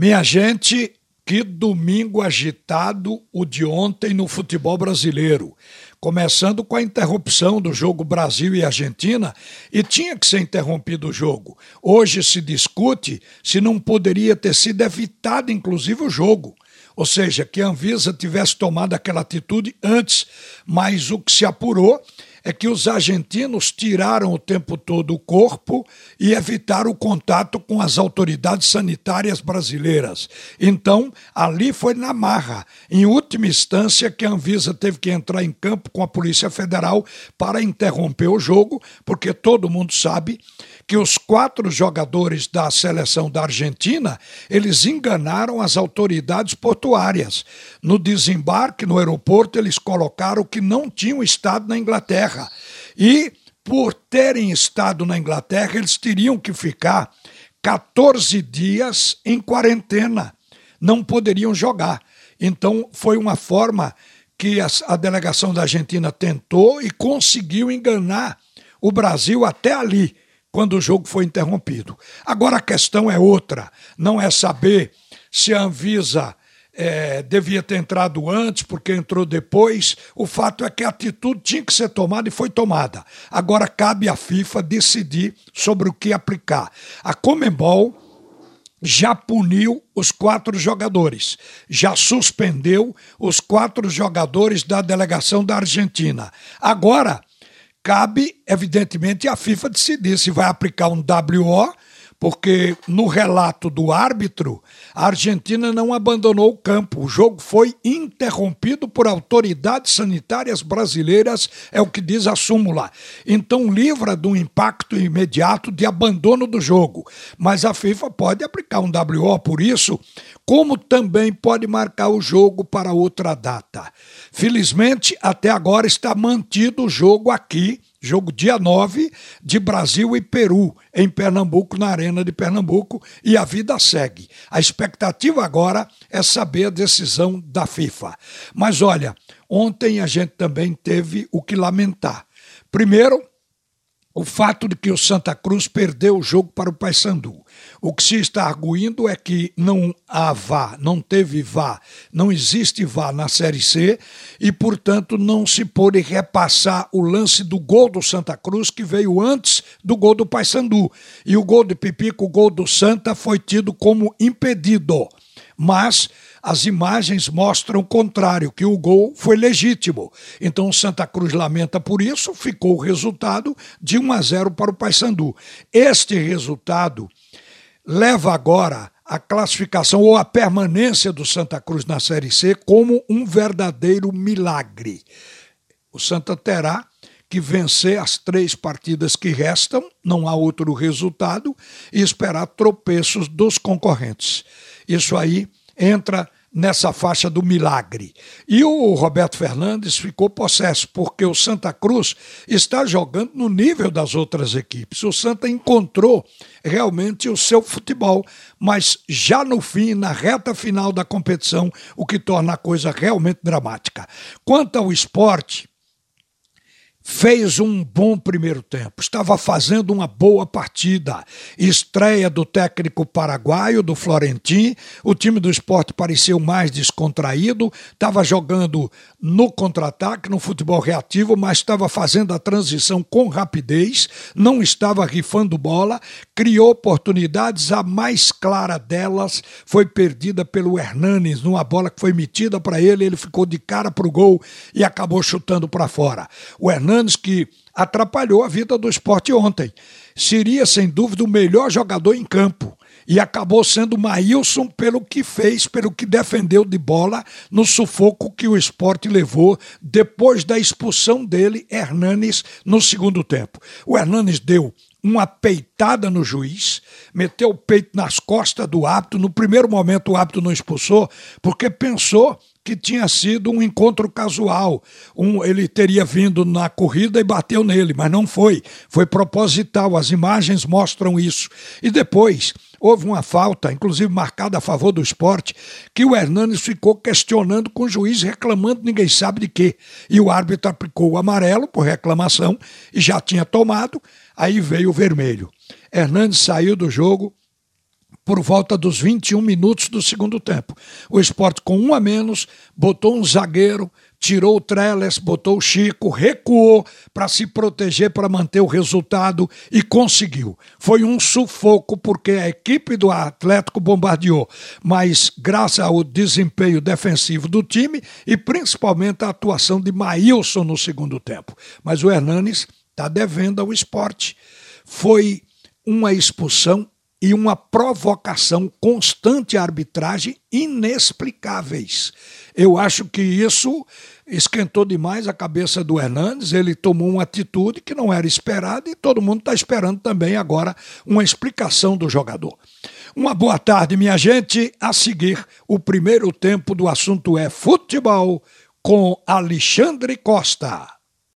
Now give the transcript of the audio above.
Minha gente, que domingo agitado o de ontem no futebol brasileiro. Começando com a interrupção do jogo Brasil e Argentina, e tinha que ser interrompido o jogo. Hoje se discute se não poderia ter sido evitado, inclusive, o jogo. Ou seja, que a Anvisa tivesse tomado aquela atitude antes, mas o que se apurou é que os argentinos tiraram o tempo todo o corpo e evitaram o contato com as autoridades sanitárias brasileiras. Então, ali foi na marra. Em última instância, que a Anvisa teve que entrar em campo com a Polícia Federal para interromper o jogo, porque todo mundo sabe que os quatro jogadores da seleção da Argentina, eles enganaram as autoridades portuárias. No desembarque no aeroporto, eles colocaram que não tinham estado na Inglaterra. E por terem estado na Inglaterra, eles teriam que ficar 14 dias em quarentena. Não poderiam jogar. Então, foi uma forma que a, delegação da Argentina tentou e conseguiu enganar o Brasil até ali quando o jogo foi interrompido. Agora a questão é outra, não é saber se a Anvisa é, devia ter entrado antes, porque entrou depois. O fato é que a atitude tinha que ser tomada e foi tomada. Agora cabe à FIFA decidir sobre o que aplicar. A Comembol já puniu os quatro jogadores, já suspendeu os quatro jogadores da delegação da Argentina. Agora Cabe, evidentemente, à FIFA decidir se vai aplicar um WO, porque no relato do árbitro, a Argentina não abandonou o campo. O jogo foi interrompido por autoridades sanitárias brasileiras, é o que diz a súmula. Então livra do impacto imediato de abandono do jogo. Mas a FIFA pode aplicar um WO por isso, como também pode marcar o jogo para outra data. Felizmente, até agora está mantido o jogo aqui Jogo dia 9 de Brasil e Peru, em Pernambuco, na Arena de Pernambuco, e a vida segue. A expectativa agora é saber a decisão da FIFA. Mas olha, ontem a gente também teve o que lamentar. Primeiro, o fato de que o Santa Cruz perdeu o jogo para o Paysandu. O que se está arguindo é que não há vá, não teve vá, não existe vá na Série C e, portanto, não se pôde repassar o lance do gol do Santa Cruz que veio antes do gol do Paysandu. E o gol de Pipico, o gol do Santa, foi tido como impedido. Mas as imagens mostram o contrário, que o gol foi legítimo. Então o Santa Cruz lamenta por isso, ficou o resultado de 1 a 0 para o Paysandu. Este resultado leva agora a classificação ou a permanência do Santa Cruz na Série C como um verdadeiro milagre. O Santa terá que vencer as três partidas que restam, não há outro resultado, e esperar tropeços dos concorrentes. Isso aí entra nessa faixa do milagre. E o Roberto Fernandes ficou possesso, porque o Santa Cruz está jogando no nível das outras equipes. O Santa encontrou realmente o seu futebol, mas já no fim, na reta final da competição, o que torna a coisa realmente dramática. Quanto ao esporte, fez um bom primeiro tempo, estava fazendo uma boa partida. Estreia do técnico paraguaio, do Florentin, o time do esporte pareceu mais descontraído, estava jogando no contra-ataque, no futebol reativo, mas estava fazendo a transição com rapidez, não estava rifando bola, criou oportunidades, a mais clara delas foi perdida pelo Hernanes, numa bola que foi metida para ele, ele ficou de cara para o gol e acabou chutando para fora. O Hernanes Hernanes, que atrapalhou a vida do esporte ontem. Seria, sem dúvida, o melhor jogador em campo. E acabou sendo o Maílson pelo que fez, pelo que defendeu de bola no sufoco que o esporte levou depois da expulsão dele, Hernanes, no segundo tempo. O Hernanes deu uma peitada no juiz, meteu o peito nas costas do árbitro. No primeiro momento, o árbitro não expulsou, porque pensou que tinha sido um encontro casual. Um, ele teria vindo na corrida e bateu nele, mas não foi. Foi proposital. As imagens mostram isso. E depois houve uma falta, inclusive marcada a favor do esporte, que o Hernanes ficou questionando com o juiz, reclamando ninguém sabe de quê. E o árbitro aplicou o amarelo por reclamação e já tinha tomado. Aí veio o vermelho. Hernandes saiu do jogo por volta dos 21 minutos do segundo tempo. O esporte, com um a menos, botou um zagueiro, tirou o Trellis, botou o Chico, recuou para se proteger, para manter o resultado e conseguiu. Foi um sufoco porque a equipe do Atlético bombardeou, mas graças ao desempenho defensivo do time e principalmente a atuação de Maílson no segundo tempo. Mas o Hernanes está devendo ao esporte. Foi uma expulsão e uma provocação constante à arbitragem inexplicáveis. Eu acho que isso esquentou demais a cabeça do Hernandes, ele tomou uma atitude que não era esperada e todo mundo está esperando também agora uma explicação do jogador. Uma boa tarde, minha gente. A seguir, o primeiro tempo do assunto é futebol com Alexandre Costa.